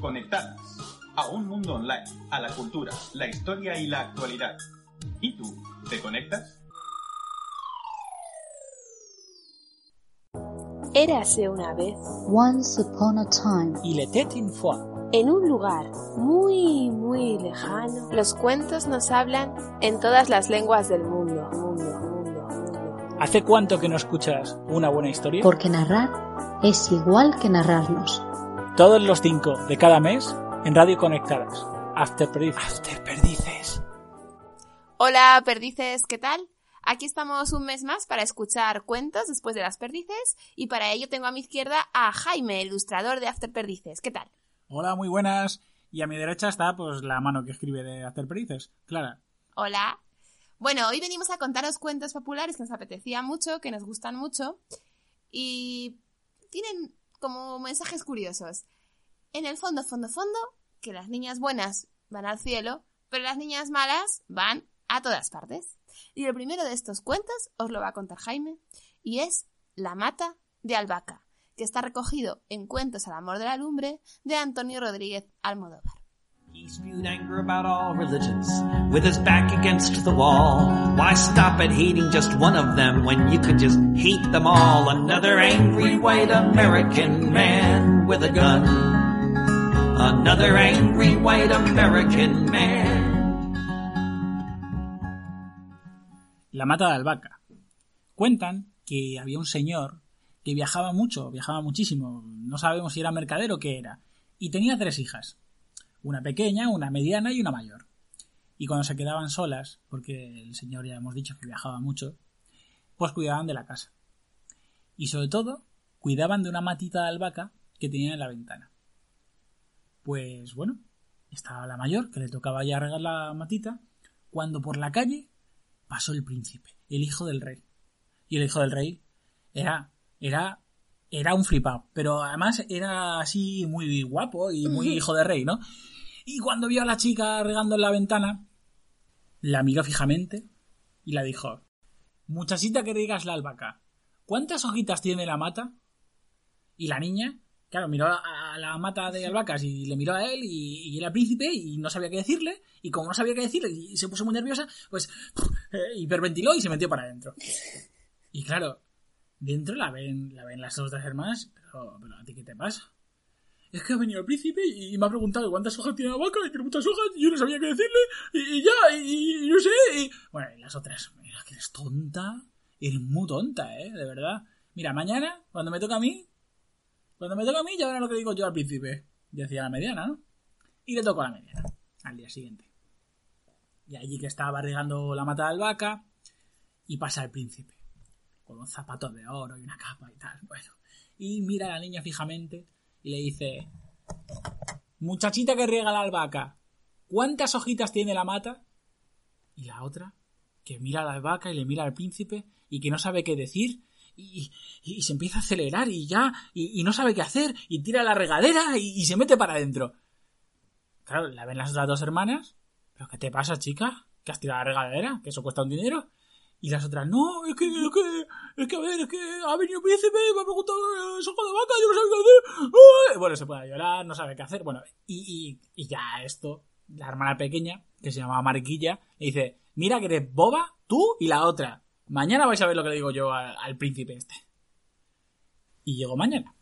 Conectadas. A un mundo online, a la cultura, la historia y la actualidad. ¿Y tú, te conectas? Érase una vez, Once upon a time, Il était une fois. en un lugar muy, muy lejano, los cuentos nos hablan en todas las lenguas del mundo. mundo, mundo, mundo. ¿Hace cuánto que no escuchas una buena historia? porque narrar es igual que narrarnos. Todos los cinco de cada mes en Radio Conectadas. After Perdices. After Perdices. Hola, perdices, ¿qué tal? Aquí estamos un mes más para escuchar cuentos después de las perdices y para ello tengo a mi izquierda a Jaime, ilustrador de After Perdices. ¿Qué tal? Hola, muy buenas. Y a mi derecha está pues la mano que escribe de After Perdices. Clara. Hola. Bueno, hoy venimos a contaros cuentos populares que nos apetecía mucho, que nos gustan mucho y tienen como mensajes curiosos. En el fondo, fondo, fondo, que las niñas buenas van al cielo, pero las niñas malas van a todas partes. Y el primero de estos cuentos os lo va a contar Jaime y es La mata de albahaca, que está recogido en Cuentos al amor de la lumbre de Antonio Rodríguez Almodóvar. He spewed anger about all religions with his back against the wall. Why stop at hating just one of them when you could just hate them all? Another angry white American man with a gun. Another angry white American man. La mata de albahaca. Cuentan que había un señor que viajaba mucho, viajaba muchísimo. No sabemos si era mercadero o qué era. Y tenía tres hijas. Una pequeña, una mediana y una mayor. Y cuando se quedaban solas, porque el señor ya hemos dicho que viajaba mucho, pues cuidaban de la casa. Y sobre todo, cuidaban de una matita de albahaca que tenía en la ventana. Pues bueno, estaba la mayor, que le tocaba ya regar la matita, cuando por la calle pasó el príncipe, el hijo del rey. Y el hijo del rey era, era, era un flipado, pero además era así muy guapo y muy hijo de rey, ¿no? Y cuando vio a la chica regando en la ventana, la miró fijamente y la dijo, muchachita que riegas la albahaca, ¿cuántas hojitas tiene la mata? Y la niña, claro, miró a a la mata de albahacas y le miró a él y, y era príncipe y no sabía qué decirle y como no sabía qué decirle y se puso muy nerviosa, pues eh, hiperventiló y se metió para adentro. Y claro, dentro la ven, la ven las otras hermanas, pero, pero ¿a ti qué te pasa? Es que ha venido el príncipe y me ha preguntado cuántas hojas tiene la vaca y tiene muchas hojas y yo no sabía qué decirle y, ya, y, y no sé. Y... Bueno, y las otras, mira que eres tonta, eres muy tonta, ¿eh? De verdad. Mira, mañana, cuando me toca a mí, cuando me toca a mí, ya verás lo que digo yo al príncipe. Decía la mediana, ¿no? Y le tocó a la mediana, al día siguiente. Y allí que estaba regando la mata de albahaca, y pasa el príncipe, con unos zapatos de oro y una capa y tal. Bueno, y mira a la niña fijamente y le dice: Muchachita que riega la albahaca, ¿cuántas hojitas tiene la mata? Y la otra, que mira a la albahaca y le mira al príncipe y que no sabe qué decir y, y se empieza a acelerar y ya, y, no sabe qué hacer, y tira la regadera y, y se mete para adentro. Claro, la ven las otras dos hermanas. ¿Pero qué te pasa, chica? ¿Que has tirado la regadera? ¿Que eso cuesta un dinero? Y las otras, no, es que, es que, es que, a ver, es que ha venido el príncipe, me ha preguntado eh, sopa de vaca, yo no sabía qué hacer. Bueno, se puede llorar, no sabe qué hacer. Bueno, y, y, ya esto, la hermana pequeña, que se llamaba Mariquilla, le dice, mira que eres boba, tú y la otra. Mañana vais a ver lo que le digo yo al, al príncipe este. Y llegó mañana.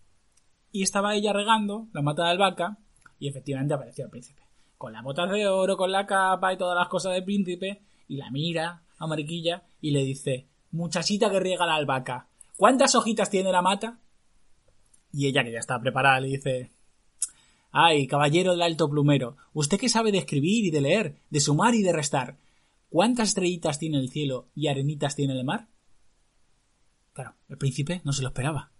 Y estaba ella regando la mata de albahaca y efectivamente apareció el príncipe. Con las botas de oro, con la capa y todas las cosas del príncipe. Y la mira a Mariquilla y le dice, muchachita que riega la albahaca, ¿cuántas hojitas tiene la mata? Y ella, que ya está preparada, le dice, ay, caballero del alto plumero, usted que sabe de escribir y de leer, de sumar y de restar, ¿cuántas estrellitas tiene el cielo y arenitas tiene el mar? Claro, el príncipe no se lo esperaba.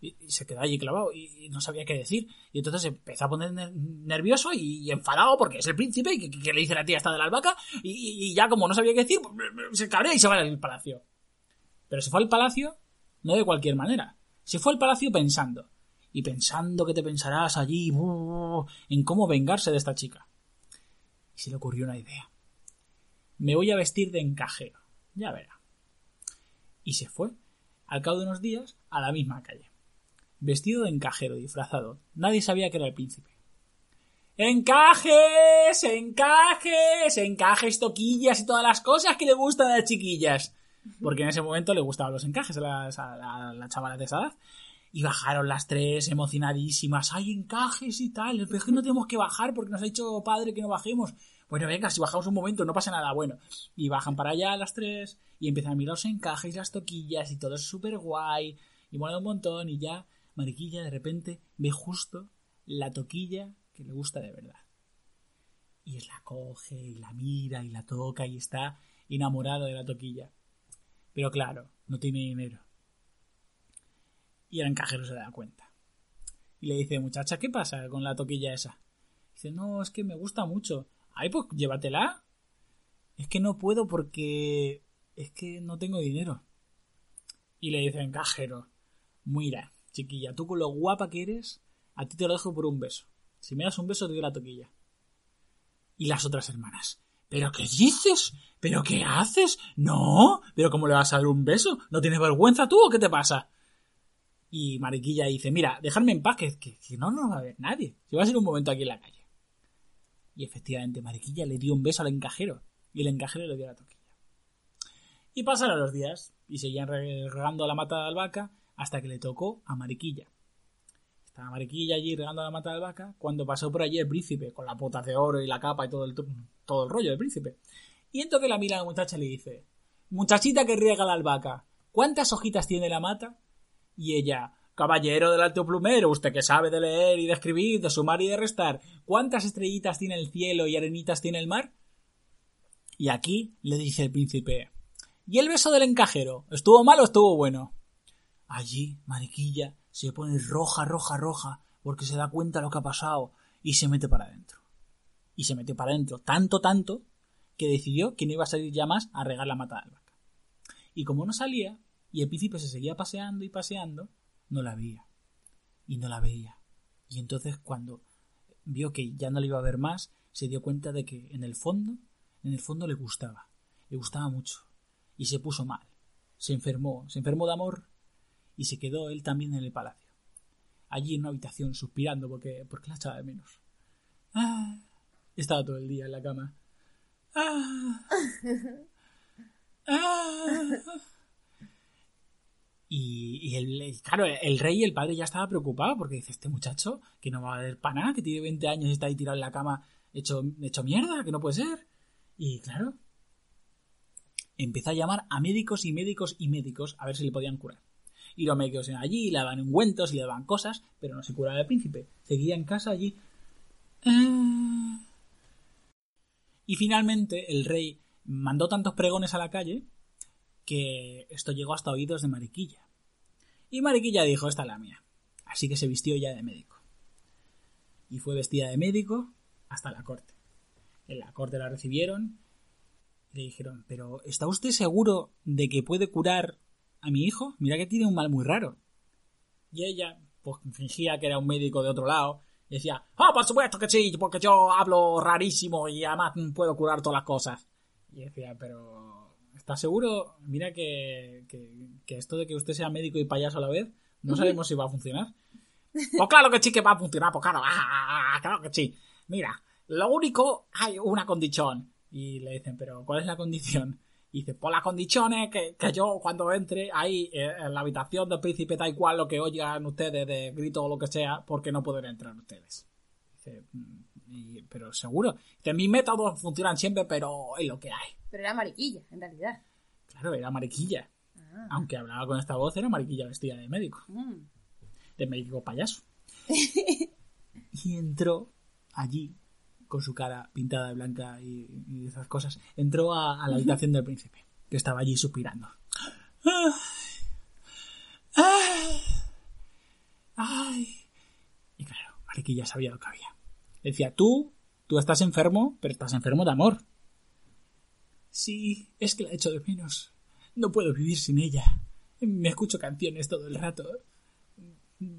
Y, se quedó allí clavado y, no sabía qué decir. Y entonces se empezó a poner ner- nervioso y, enfadado porque es el príncipe y que, le dice la tía esta de la albahaca. Y, ya como no sabía qué decir, pues, se cabrea y se va al palacio. Pero se fue al palacio no de cualquier manera. Se fue al palacio pensando. Y pensando que te pensarás allí en cómo vengarse de esta chica. Y se le ocurrió una idea. Me voy a vestir de encajero. Ya verá. Y se fue, al cabo de unos días, a la misma calle. Vestido de encajero, disfrazado. Nadie sabía que era el príncipe. ¡Encajes! ¡Encajes! ¡Encajes, toquillas y todas las cosas que le gustan a las chiquillas! Porque en ese momento le gustaban los encajes a las, a la- a las chavalas de esa edad. Y bajaron las tres emocionadísimas. ¡Hay encajes y tal! Pero es que no tenemos que bajar porque nos ha dicho padre que no bajemos. Bueno, venga, si bajamos un momento no pasa nada. Bueno, y bajan para allá las tres y empiezan a mirar los encajes y las toquillas y todo es súper guay. Y mola un montón y ya Mariquilla de repente ve justo la toquilla que le gusta de verdad. Y es la coge y la mira y la toca y está enamorado de la toquilla. Pero claro, no tiene dinero. Y el encajero se da cuenta. Y le dice, muchacha, ¿qué pasa con la toquilla esa? Dice, no, es que me gusta mucho. Ay, pues llévatela. Es que no puedo porque es que no tengo dinero. Y le dice el encajero, mira, chiquilla, tú con lo guapa que eres, a ti te lo dejo por un beso. Si me das un beso, te doy la toquilla. Y las otras hermanas, ¿pero qué dices? ¿Pero qué haces? No, pero ¿cómo le vas a dar un beso? ¿No tienes vergüenza tú o qué te pasa? Y Mariquilla dice, mira, dejadme en paz, que, no nos va a ver nadie. Se va a ser un momento aquí en la calle. Y efectivamente, Mariquilla le dio un beso al encajero. Y el encajero le dio la toquilla. Y pasaron los días. Y seguían re- regando la mata de albahaca hasta que le tocó a Mariquilla. Estaba Mariquilla allí regando la mata de albahaca cuando pasó por allí el príncipe, con las botas de oro y la capa y todo el, todo el rollo del príncipe. Y entonces la mira la muchacha le dice, muchachita que riega la albahaca, ¿cuántas hojitas tiene la mata? Y ella, caballero del alto plumero, usted que sabe de leer y de escribir, de sumar y de restar, ¿cuántas estrellitas tiene el cielo y arenitas tiene el mar? Y aquí le dice el príncipe, ¿y el beso del encajero? ¿Estuvo mal o estuvo bueno? Allí, Mariquilla se pone roja, roja, roja, porque se da cuenta de lo que ha pasado y se mete para adentro. Y se metió para adentro, tanto, tanto, que decidió que no iba a salir ya más a regar la mata de albahaca. Y como no salía, y el príncipe se seguía paseando y paseando, no la veía. Y no la veía. Y entonces cuando vio que ya no la iba a ver más, se dio cuenta de que en el fondo, en el fondo le gustaba. Le gustaba mucho. Y se puso mal. Se enfermó, se enfermó de amor y se quedó él también en el palacio. Allí en una habitación suspirando porque, porque la echaba de menos. Ah, estaba todo el día en la cama. Ah, ah. Y, y el, claro, el rey y el padre ya estaba preocupado porque dice, este muchacho que no va a haber para nada, que tiene 20 años y está ahí tirado en la cama hecho, hecho mierda, que no puede ser. Y claro, empezó a llamar a médicos y médicos y médicos a ver si le podían curar. Y los médicos allí, le daban ungüentos y le daban cosas, pero no se curaba el príncipe. Seguía en casa allí. Y finalmente el rey mandó tantos pregones a la calle que esto llegó hasta oídos de Mariquilla. Y Mariquilla dijo, esta es la mía. Así que se vistió ya de médico. Y fue vestida de médico hasta la corte. En la corte la recibieron y le dijeron, pero ¿está usted seguro de que puede curar a mi hijo? Mira que tiene un mal muy raro. Y ella, pues fingía que era un médico de otro lado, y decía, ah, por supuesto que sí, porque yo hablo rarísimo y además puedo curar todas las cosas. Y decía, pero ¿está seguro? Mira que, que, que esto de que usted sea médico y payaso a la vez, no sabemos si va a funcionar. Pues claro que sí que va a funcionar, pues claro, ah, claro que sí. Mira, lo único, hay una condición. Y le dicen, pero ¿cuál es la condición? Y dice, pues la condición es que, que yo cuando entre ahí eh, en la habitación del príncipe da igual lo que oigan ustedes de grito o lo que sea, porque no pueden entrar ustedes. Dice, "Mm, y- pero seguro. Dice, mis métodos funcionan siempre, pero es lo que hay. Pero era mariquilla, en realidad. Claro, era mariquilla. Ah. Aunque hablaba con esta voz, era mariquilla vestida de médico. Mm. de médico payaso. y entró allí, con su cara pintada de blanca y, esas cosas, entró a, la habitación del príncipe, que estaba allí suspirando. ¡Ay! ¡Ay! Y claro, Ariki ya sabía lo que había. Decía, tú, tú estás enfermo, pero estás enfermo de amor. Sí, es que la echo de menos. No puedo vivir sin ella. Me escucho canciones todo el rato.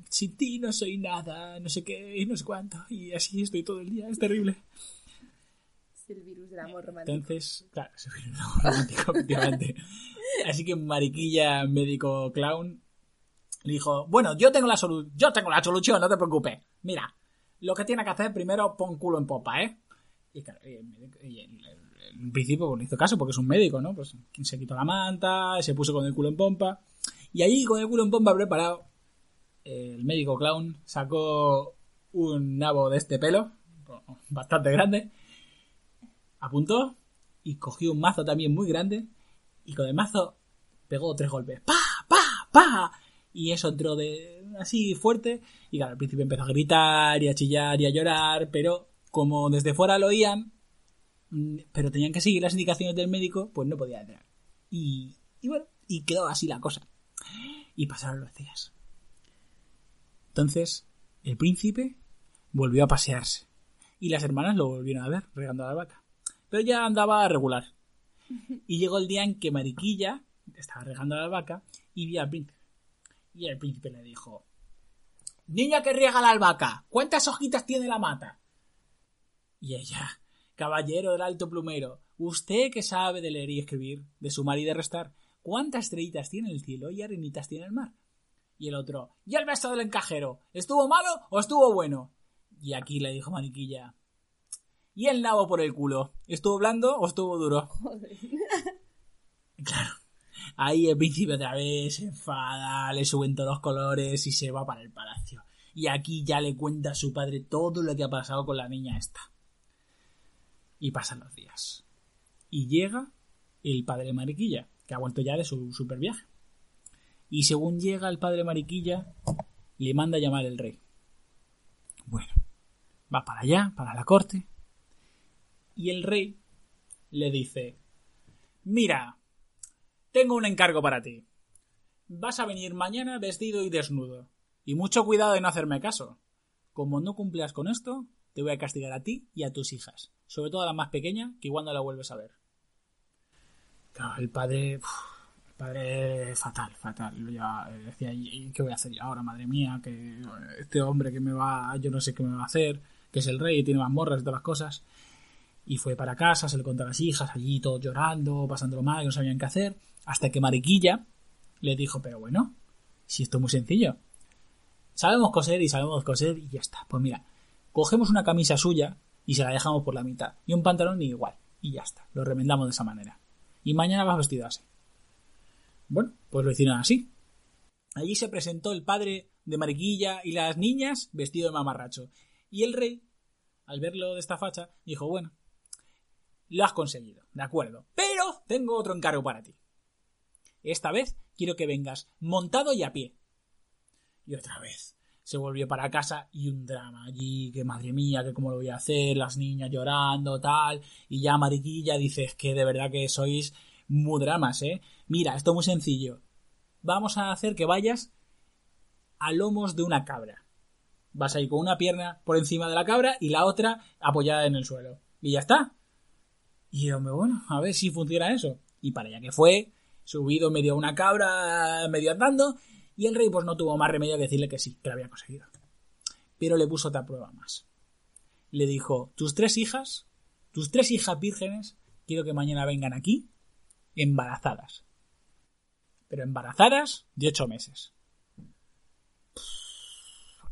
Sin ti no soy nada, no sé qué, no sé cuánto. Y así estoy todo el día, es terrible. Es el virus del amor romántico. Entonces, claro, es el virus del amor romántico, efectivamente. Así que Mariquilla, médico clown, le dijo, bueno, yo tengo la solución, yo tengo la solución, no te preocupes. Mira, lo que tiene que hacer primero pon culo en popa, ¿eh? Y claro, y y en principio pues, no hizo caso porque es un médico, ¿no? Pues se quitó la manta, se puso con el culo en pompa. Y allí con el culo en pompa preparado, el médico clown sacó un nabo de este pelo, bastante grande, apuntó y cogió un mazo también muy grande y con el mazo pegó tres golpes. ¡Pa! ¡Pa! ¡Pa! Y eso entró de así fuerte y claro, al principio empezó a gritar y a chillar y a llorar, pero como desde fuera lo oían, mm, pero tenían que seguir las indicaciones del médico, pues no podía entrar. Y, y bueno, y quedó así la cosa. Y pasaron los días. Entonces, el príncipe volvió a pasearse. Y las hermanas lo volvieron a ver, regando a la vaca. Pero ya andaba regular. Y llegó el día en que Mariquilla estaba regando a la vaca y vio al príncipe. Y el príncipe le dijo: Niña que riega la albahaca, ¿cuántas hojitas tiene la mata? Y ella, caballero del alto plumero, usted que sabe de leer y escribir, de sumar y de restar, ¿cuántas estrellitas tiene el cielo y arenitas tiene el mar? Y el otro, ¿y el beso del encajero? ¿Estuvo malo o estuvo bueno? Y aquí le dijo Maniquilla, ¿y el nabo por el culo? ¿Estuvo blando o estuvo duro? Claro. Ahí el príncipe otra vez se enfada, le suben todos los colores y se va para el palacio. Y aquí ya le cuenta a su padre todo lo que ha pasado con la niña esta. Y pasan los días. Y llega el padre Mariquilla, que ha vuelto ya de su super viaje. Y según llega el padre Mariquilla, le manda a llamar el rey. Bueno, va para allá, para la corte. Y el rey le dice, mira, tengo un encargo para ti. Vas a venir mañana vestido y desnudo. Y mucho cuidado de no hacerme caso. Como no cumplas con esto, te voy a castigar a ti y a tus hijas. Sobre todo a la más pequeña, que igual no la vuelves a ver. Claro, el padre... padre fatal, fatal. Ya eh, decía, ¿y qué voy a hacer yo ahora, madre mía? Que este hombre que me va... Yo no sé qué me va a hacer. Que es el rey, tiene mazmorras y todas las cosas. Y fue para casa, se le contó a las hijas, allí todos llorando, pasándolo mal, que no sabían qué hacer. Hasta que Mariquilla le dijo, pero bueno, si esto es muy sencillo. Sabemos coser y sabemos coser y ya está. Pues mira, cogemos una camisa suya y se la dejamos por la mitad. Y un pantalón igual. Y ya está. Lo remendamos de esa manera. Y mañana vas vestido así. Bueno, pues lo hicieron así. Allí se presentó el padre de Mariquilla y las niñas vestido de mamarracho. Y el rey, al verlo de esta facha, dijo, bueno, lo has conseguido, de acuerdo. Pero tengo otro encargo para ti. Esta vez quiero que vengas montado y a pie. Y otra vez se volvió para casa y un drama allí, que madre mía, que cómo lo voy a hacer, las niñas llorando, tal. Y ya Mariquilla dice, es que de verdad que sois muy dramas, ¿eh? Mira, esto es muy sencillo. Vamos a hacer que vayas a lomos de una cabra. Vas a ir con una pierna por encima de la cabra y la otra apoyada en el suelo. Y ya está. Y hombre, bueno, a ver si funciona eso. Y para allá que fue, subido medio a una cabra, medio andando, y el rey pues no tuvo más remedio que decirle que sí, que lo había conseguido. Pero le puso otra prueba más. Le dijo, tus tres hijas, tus tres hijas vírgenes, quiero que mañana vengan aquí embarazadas. Pero embarazadas de ocho meses.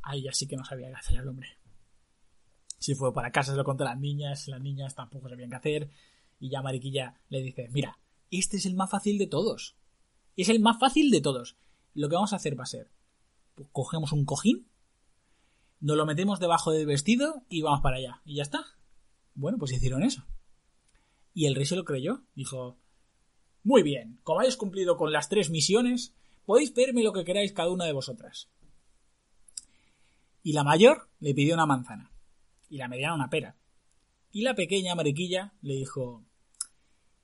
Ahí ya sí que no sabía qué hacer el hombre. Si fue para casa se lo contó a las niñas, las niñas tampoco sabían qué hacer. Y ya Mariquilla le dice, mira, este es el más fácil de todos. Es el más fácil de todos. Lo que vamos a hacer va a ser, pues, cogemos un cojín, nos lo metemos debajo del vestido y vamos para allá. Y ya está. Bueno, pues hicieron eso. Y el rey se lo creyó. Dijo, muy bien, como habéis cumplido con las tres misiones, podéis pedirme lo que queráis cada una de vosotras. Y la mayor le pidió una manzana. Y la mediana una pera. Y la pequeña mariquilla le dijo,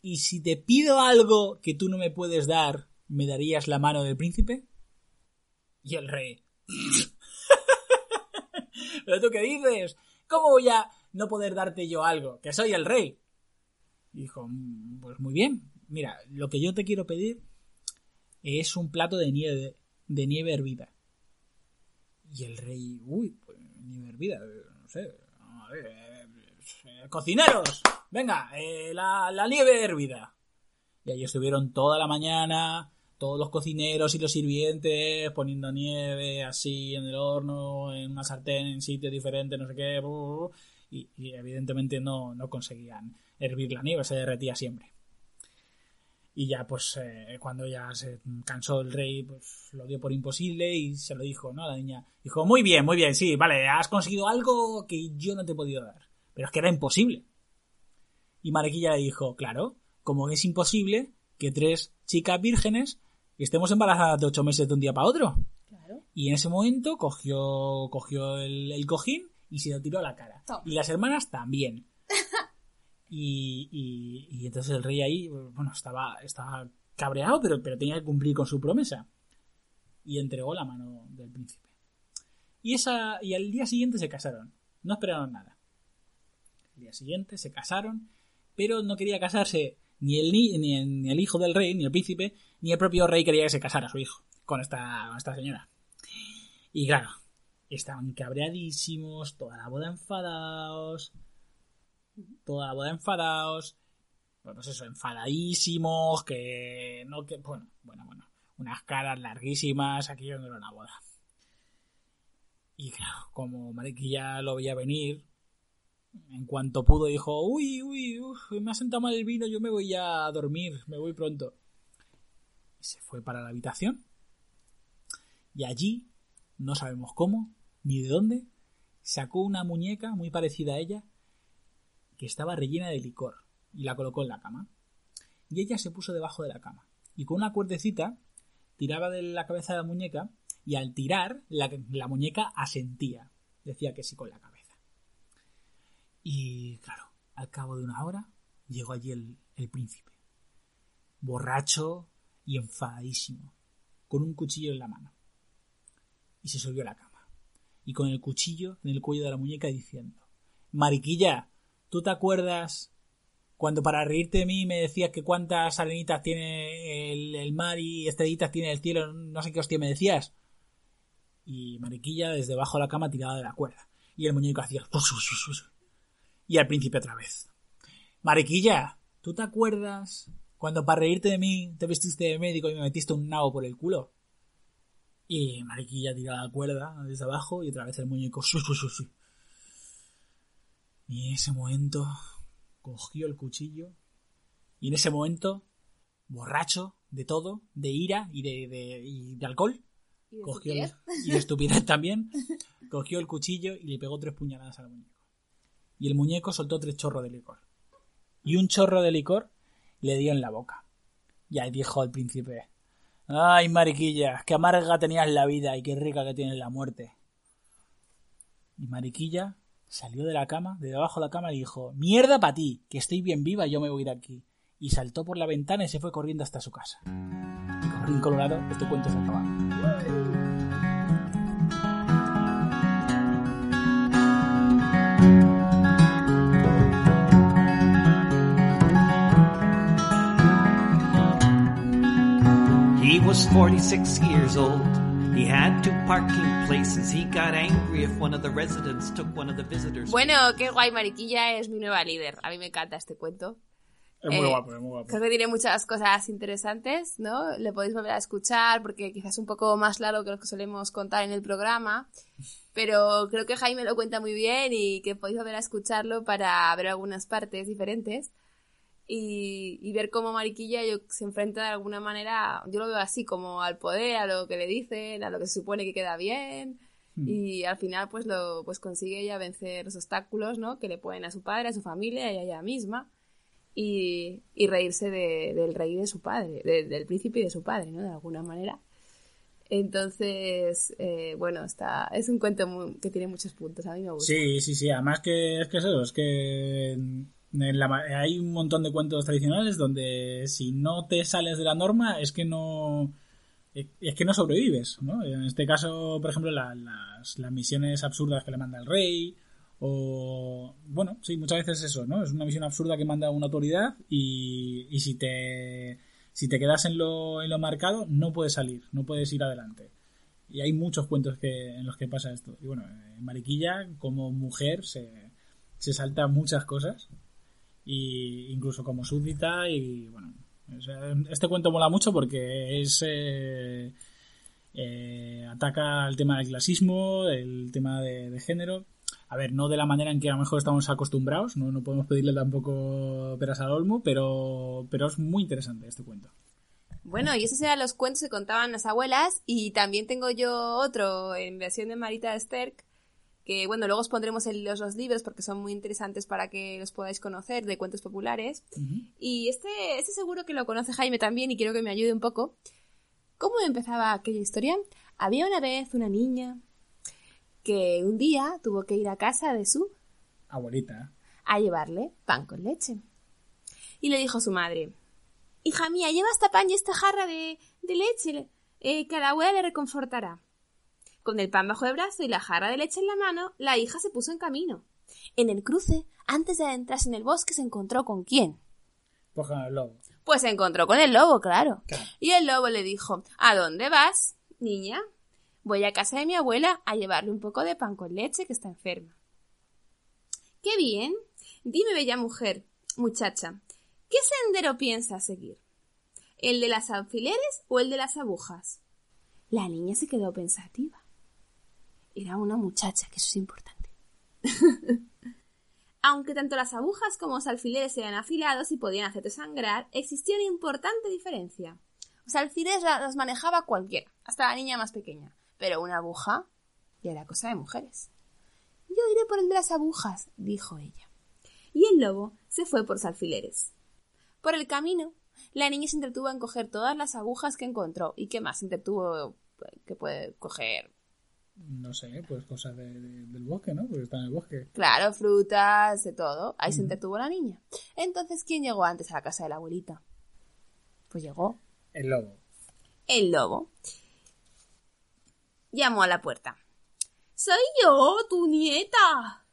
¿y si te pido algo que tú no me puedes dar, me darías la mano del príncipe? Y el rey, ¿Pero tú qué dices? ¿Cómo voy a no poder darte yo algo? Que soy el rey. Dijo, "Mm, pues muy bien. Mira, lo que yo te quiero pedir es un plato de nieve, de nieve hervida. Y el rey, uy, pues nieve hervida, no sé. a ver, eh, cocineros, venga, eh, la, la nieve hervida. Y ahí estuvieron toda la mañana, todos los cocineros y los sirvientes poniendo nieve así en el horno, en una sartén, en sitios diferentes, no sé qué. Y, y evidentemente no, no conseguían hervir la nieve, se derretía siempre. Y ya, pues, eh, cuando ya se cansó el rey, pues lo dio por imposible y se lo dijo, ¿no? La niña dijo, muy bien, muy bien, sí, vale, has conseguido algo que yo no te he podido dar. Pero es que era imposible. Y Mariquilla le dijo, claro, como es imposible que tres chicas vírgenes estemos embarazadas de ocho meses de un día para otro. Claro. Y en ese momento cogió, cogió el, el cojín y se lo tiró a la cara. Y las hermanas también. Y, y- entonces el rey ahí, bueno, estaba, estaba cabreado, pero, pero tenía que cumplir con su promesa. Y entregó la mano del príncipe. Y, esa, y al día siguiente se casaron. No esperaron nada. El día siguiente se casaron, pero no quería casarse ni el, ni, ni el hijo del rey, ni el príncipe, ni el propio rey quería que se casara su hijo con esta, con esta señora. Y claro, estaban cabreadísimos, toda la boda enfadados, toda la boda enfadados, pues eso, enfadadísimos, que no, que, bueno, bueno, bueno, unas caras larguísimas, aquello no era una boda. Y claro, como Mariquilla lo veía venir, en cuanto pudo dijo, uy, uy, me ha sentado mal el vino, yo me voy a dormir, me voy pronto. Y se fue para la habitación. Y allí, no sabemos cómo, ni de dónde, sacó una muñeca muy parecida a ella, que estaba rellena de licor, y la colocó en la cama. Y ella se puso debajo de la cama, y con una cuerdecita tiraba de la cabeza de la muñeca, y al tirar, la, la muñeca asentía, decía que sí con la cabeza. Y claro, al cabo de una hora llegó allí el, el príncipe, borracho y enfadadísimo, con un cuchillo en la mano. Y se subió a la cama, y con el cuchillo en el cuello de la muñeca diciendo, Mariquilla, ¿tú te acuerdas cuando para reírte de mí me decías que cuántas arenitas tiene el, mar y estrellitas tiene el cielo, no sé qué hostia me decías? Y Mariquilla desde debajo de la cama tiraba de la cuerda, y el muñeco hacía... Y al príncipe otra vez. Mariquilla, ¿tú te acuerdas cuando para reírte de mí te vestiste de médico y me metiste un nabo por el culo? Y Mariquilla tiraba la cuerda desde abajo y otra vez el muñeco. Y en ese momento cogió el cuchillo y en ese momento, borracho de todo, de ira y de, de- y de alcohol, ¿Y de cogió el- y de estupidez también, cogió el cuchillo y le pegó tres puñaladas al muñeco. Y el muñeco soltó tres chorros de licor. Y un chorro de licor le dio en la boca. Y ahí dijo el príncipe, ay mariquilla, qué amarga tenías la vida y qué rica que tienes la muerte. Y mariquilla salió de la cama, de debajo de la cama y dijo, mierda para ti, que estoy bien viva yo me voy de aquí. Y saltó por la ventana y se fue corriendo hasta su casa. Colorado, este cuento se. He was 46 years old. He had two parking places. He got angry if one of the residents took one of the visitors. Bueno, qué guay, Mariquilla es mi nueva líder. A mí me encanta este cuento. Es muy Eh, guapo, es muy guapo. Creo que tiene muchas cosas interesantes, ¿no? Le podéis volver a escuchar porque quizás es un poco más largo que lo que solemos contar en el programa. Pero creo que Jaime lo cuenta muy bien y que podéis volver a escucharlo para ver algunas partes diferentes. Y, y ver cómo Mariquilla yo- se enfrenta de alguna manera, yo lo veo así, como al poder, a lo que le dicen, a lo que se supone que queda bien. Y al final pues lo pues consigue ella vencer los obstáculos, ¿no? Que le ponen a su padre, a su familia y a ella misma y, y reírse de- del rey de su padre, de- del príncipe y de su padre, ¿no? De alguna manera. Entonces, eh, bueno, está, es un cuento muy- que tiene muchos puntos, a mí me gusta. Sí, sí, sí. Además que es que es eso, es que la hay un montón de cuentos tradicionales donde si no te sales de la norma es que no es es que no sobrevives, ¿no? En este caso, por ejemplo, la- las, las misiones absurdas que le manda el rey, o... Bueno, sí, muchas veces eso, ¿no? Es una misión absurda que manda una autoridad y, y si te si te quedas en lo, en lo marcado, no puedes salir, no puedes ir adelante. Y hay muchos cuentos que, en los que pasa esto. Y bueno, en Mariquilla, como mujer, se, se salta muchas cosas. Y incluso como súbdita y bueno, este cuento mola mucho porque es eh, eh, ataca el tema del clasismo, el tema de, de género. A ver, no de la manera en que a lo mejor estamos acostumbrados, no, no podemos pedirle tampoco peras al olmo, pero, pero es muy interesante este cuento. Bueno, y esos eran los cuentos que contaban las abuelas y también tengo yo otro en versión de Marita Sterk que bueno, luego os pondremos en los, los libros porque son muy interesantes para que los podáis conocer de cuentos populares. Y este, este seguro que lo conoce Jaime también y quiero que me ayude un poco. ¿Cómo empezaba aquella historia? Había una vez una niña que un día tuvo que ir a casa de su Abuelita. a llevarle pan con leche. Y le dijo a su madre, Hija mía, lleva esta pan y esta jarra de, de leche, eh, que a la abuela le reconfortará. Con el pan bajo el brazo y la jarra de leche en la mano, la hija se puso en camino. En el cruce, antes de adentrarse en el bosque, se encontró con quién. Pues con el lobo. Pues se encontró con el lobo, claro. Claro. Y el lobo le dijo, ¿A dónde vas, niña? Voy a casa de mi abuela a llevarle un poco de pan con leche que está enferma. Qué bien. Dime, bella mujer, muchacha, ¿qué sendero piensas seguir? ¿El de las alfileres o el de las agujas? La niña se quedó pensativa. Era una muchacha, que eso es importante. Aunque tanto las agujas como los alfileres eran afilados y podían hacerte sangrar, existía una importante diferencia. Los alfileres los manejaba cualquiera, hasta la niña más pequeña, pero una aguja ya era cosa de mujeres. Yo iré por el de las agujas, dijo ella. Y el lobo se fue por los alfileres. Por el camino, la niña se entretuvo en coger todas las agujas que encontró. ¿Y qué más se entretuvo que puede coger? No sé, pues cosas de- de- del bosque, ¿no? Porque está en el bosque. Claro, frutas, de todo. Ahí se entretuvo la niña. Entonces, ¿quién llegó antes a la casa de la abuelita? Pues llegó El lobo. el lobo. Llamó a la puerta. Soy yo, tu nieta.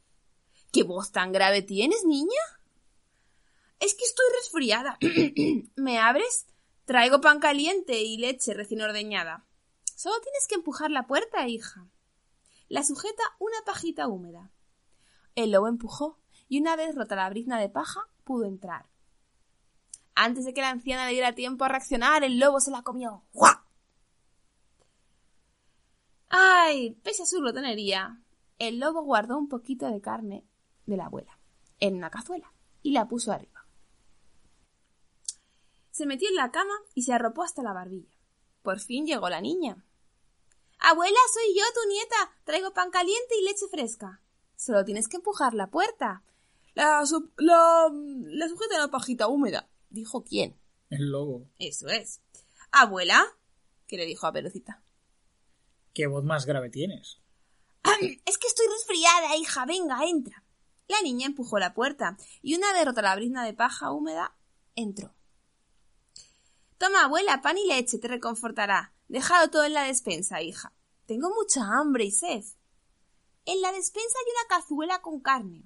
¿Qué voz tan grave tienes, niña? Es que estoy resfriada. ¿Me abres? Traigo pan caliente y leche recién ordeñada. Solo tienes que empujar la puerta, hija. La sujeta una pajita húmeda. El lobo empujó y una vez rota la brizna de paja, pudo entrar. Antes de que la anciana le diera tiempo a reaccionar, el lobo se la comió. ¡Guau! ¡Ay! Pese a su glotonería, el lobo guardó un poquito de carne de la abuela en una cazuela y la puso arriba. Se metió en la cama y se arropó hasta la barbilla. Por fin llegó la niña. Abuela, soy yo, tu nieta. Traigo pan caliente y leche fresca. Solo tienes que empujar la puerta. La, su- la, la sujeta una pajita húmeda. ¿Dijo quién? El lobo. Eso es. Abuela, ¿qué le dijo a Pelucita? ¿Qué voz más grave tienes? Es que estoy resfriada, hija. Venga, entra. La niña empujó la puerta y una vez rota la brizna de paja húmeda, entró. Toma, abuela, pan y leche te reconfortará. Déjalo todo en la despensa, hija. Tengo mucha hambre y sed. En la despensa hay una cazuela con carne.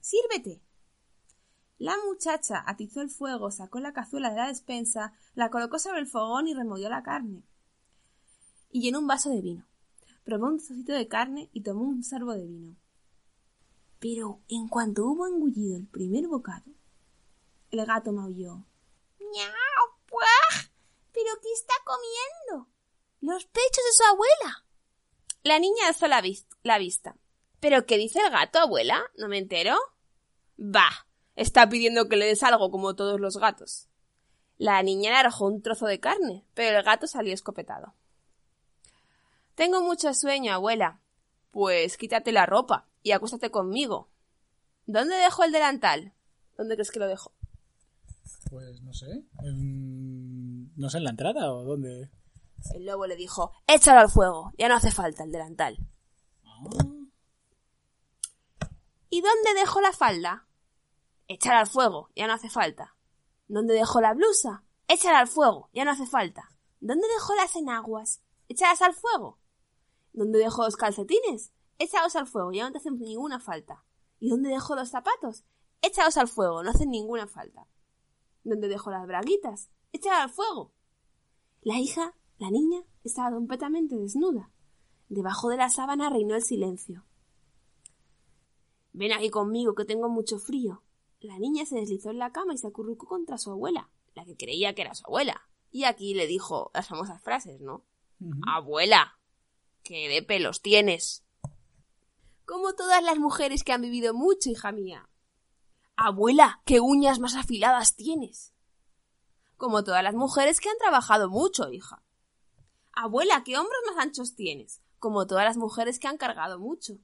Sírvete. La muchacha atizó el fuego, sacó la cazuela de la despensa, la colocó sobre el fogón y removió la carne. Y llenó un vaso de vino. Probó un trocito de carne y tomó un sorbo de vino. Pero en cuanto hubo engullido el primer bocado, el gato maulló. ¡Miau! ¿Pero qué está comiendo? Los pechos de su abuela. La niña alzó la, vis- la vista. ¿Pero qué dice el gato, abuela? ¿No me entero? Bah, está pidiendo que le des algo como todos los gatos. La niña le arrojó un trozo de carne, pero el gato salió escopetado. Tengo mucho sueño, abuela. Pues quítate la ropa y acuéstate conmigo. ¿Dónde dejo el delantal? ¿Dónde crees que lo dejo? Pues no sé. No sé, en la entrada o dónde. El lobo le dijo, échalo al fuego, ya no hace falta el delantal. ¿Y dónde dejo la falda? Échala al fuego, ya no hace falta. ¿Dónde dejo la blusa? Échala al fuego, ya no hace falta. ¿Dónde dejó las enaguas? Échalas al fuego. ¿Dónde dejó los calcetines? Échalos al fuego, ya no te hacen ninguna falta. ¿Y dónde dejó los zapatos? Échalos al fuego, no hacen ninguna falta. ¿Dónde dejó las braguitas? Échalas al fuego. La hija, la niña, estaba completamente desnuda. Debajo de la sábana reinó el silencio. Ven aquí conmigo, que tengo mucho frío. La niña se deslizó en la cama y se acurrucó contra su abuela, la que creía que era su abuela. Y aquí le dijo las famosas frases, ¿no? Abuela, qué de pelos tienes. Como todas las mujeres que han vivido mucho, hija mía. Abuela, qué uñas más afiladas tienes. Como todas las mujeres que han trabajado mucho, hija. Abuela, qué hombros más anchos tienes. Como todas las mujeres que han cargado mucho.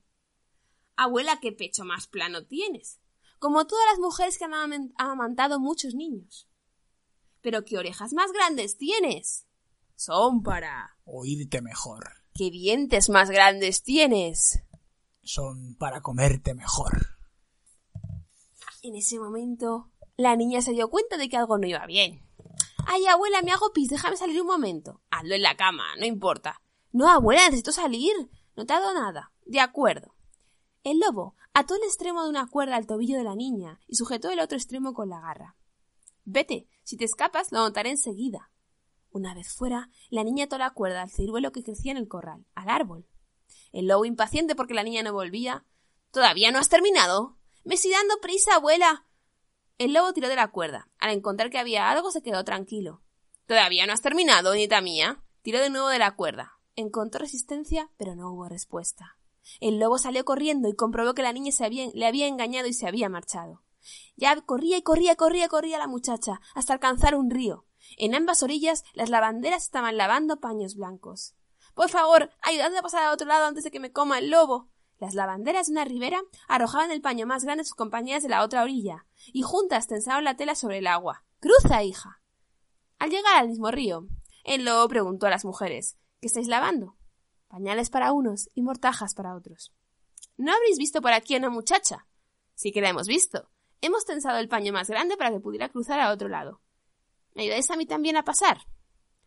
Abuela, qué pecho más plano tienes. Como todas las mujeres que han amamantado muchos niños. Pero qué orejas más grandes tienes. Son para. Oírte mejor. ¿Qué dientes más grandes tienes? Son para comerte mejor. En ese momento, la niña se dio cuenta de que algo no iba bien. Ay, abuela, me hago pis, déjame salir un momento. Hazlo en la cama, no importa. No, abuela, necesito salir. No te ha dado nada. De acuerdo. El lobo ató el extremo de una cuerda al tobillo de la niña y sujetó el otro extremo con la garra. Vete, si te escapas lo notaré enseguida. Una vez fuera, la niña ató la cuerda al ciruelo que crecía en el corral, al árbol. El lobo, impaciente porque la niña no volvía. ¿Todavía no has terminado? Me estoy dando prisa, abuela. El lobo tiró de la cuerda. Al encontrar que había algo, se quedó tranquilo. ¿Todavía no has terminado, nieta mía? Tiró de nuevo de la cuerda. Encontró resistencia, pero no hubo respuesta. El lobo salió corriendo y comprobó que la niña se había- le había engañado y se había marchado. Ya corría y corría, corría, corría la muchacha, hasta alcanzar un río. En ambas orillas las lavanderas estaban lavando paños blancos. Por favor, ayudadme a pasar al otro lado antes de que me coma el lobo. Las lavanderas de una ribera arrojaban el paño más grande a sus compañeras de la otra orilla, y juntas tensaron la tela sobre el agua. ¡Cruza, hija! Al llegar al mismo río, el lobo preguntó a las mujeres ¿Qué estáis lavando? Pañales para unos y mortajas para otros. ¿No habréis visto por aquí a una muchacha? Sí que la hemos visto. Hemos tensado el paño más grande para que pudiera cruzar a otro lado. ¿Me ayudáis a mí también a pasar?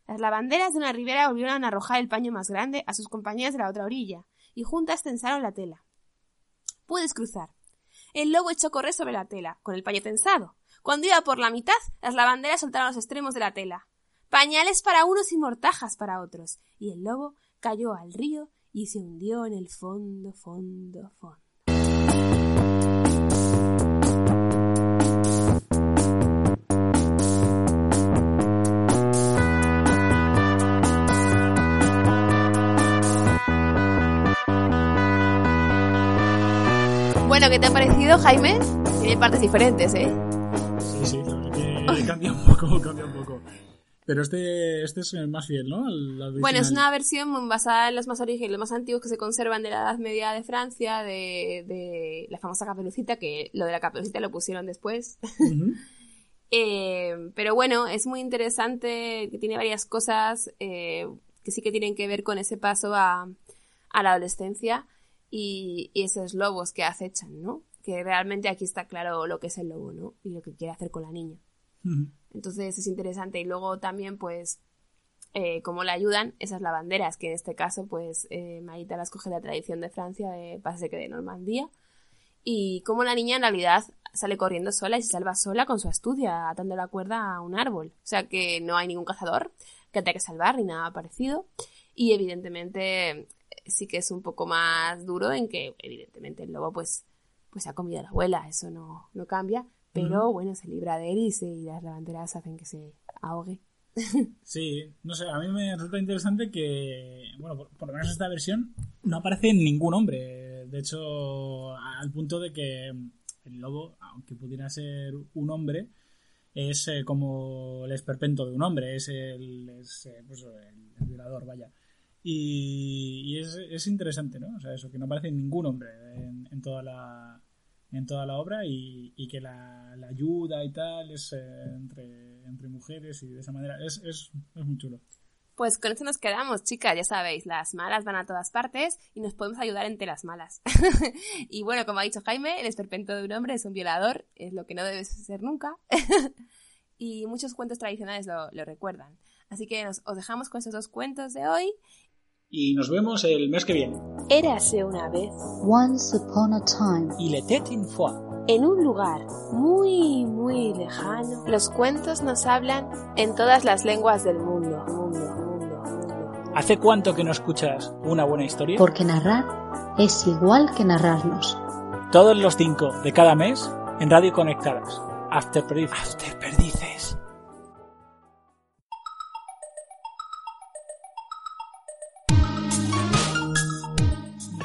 Las lavanderas de una ribera volvieron a arrojar el paño más grande a sus compañeras de la otra orilla, y juntas tensaron la tela. Puedes cruzar. El lobo echó a correr sobre la tela, con el paño tensado. Cuando iba por la mitad, las lavanderas soltaron los extremos de la tela. Pañales para unos y mortajas para otros. Y el lobo cayó al río y se hundió en el fondo, fondo, fondo. Bueno, ¿qué te ha parecido, Jaime? Tiene partes diferentes, ¿eh? Sí, sí, la verdad que cambia un poco, cambia un poco. Pero este, este es el más fiel, ¿no? Bueno, es una versión basada en los más originales, los más antiguos que se conservan de la Edad Media de Francia, de, de la famosa caperucita, que lo de la caperucita lo pusieron después. Ujú. Eh, pero bueno, es muy interesante, que tiene varias cosas eh, que sí que tienen que ver con ese paso a, a la adolescencia y, y esos lobos que acechan, ¿no? Que realmente aquí está claro lo que es el lobo, ¿no? Y lo que quiere hacer con la niña. Entonces es interesante. Y luego también, pues, eh, cómo le ayudan esas lavanderas, que en este caso, pues, eh, Marita las coge de la tradición de Francia, de, parece que de Normandía. Y cómo la niña en realidad sale corriendo sola y se salva sola con su astucia, atando la cuerda a un árbol. O sea que no hay ningún cazador que tenga que salvar ni nada parecido. Y evidentemente sí que es un poco más duro en que evidentemente el lobo pues, pues ha comido a la abuela, eso no, no cambia. Pero bueno, se libra de él y, se, y las lavanderas hacen que se ahogue. Sí, no sé, a mí me resulta interesante que, bueno, por, por lo menos esta versión no aparece ningún hombre. De hecho, al punto de que el lobo, aunque pudiera ser un hombre, es eh, como el esperpento de un hombre, es el, es, eh, pues, el, el violador, vaya. Y, es, es interesante, ¿no? O sea, eso, que no aparece ningún hombre en, toda la en toda la obra y, y que la, ayuda y tal es eh, entre, entre mujeres y de esa manera es, es, es muy chulo. Pues con esto nos quedamos, chicas, ya sabéis, las malas van a todas partes y nos podemos ayudar entre las malas. y bueno, como ha dicho Jaime, el esperpento de un hombre es un violador, es lo que no debe ser nunca. y muchos cuentos tradicionales lo, lo recuerdan. Así que nos- os dejamos con estos dos cuentos de hoy. Y nos vemos el mes que viene. Érase una vez, Once upon a time, Il était une fois. en un lugar muy, muy lejano, Los cuentos nos hablan en todas las lenguas del mundo. mundo, mundo, mundo. ¿Hace cuánto que no escuchas una buena historia? porque narrar es igual que narrarnos. Todos los 5 de cada mes en Radio Conectadas. After Perdices. After Perdices.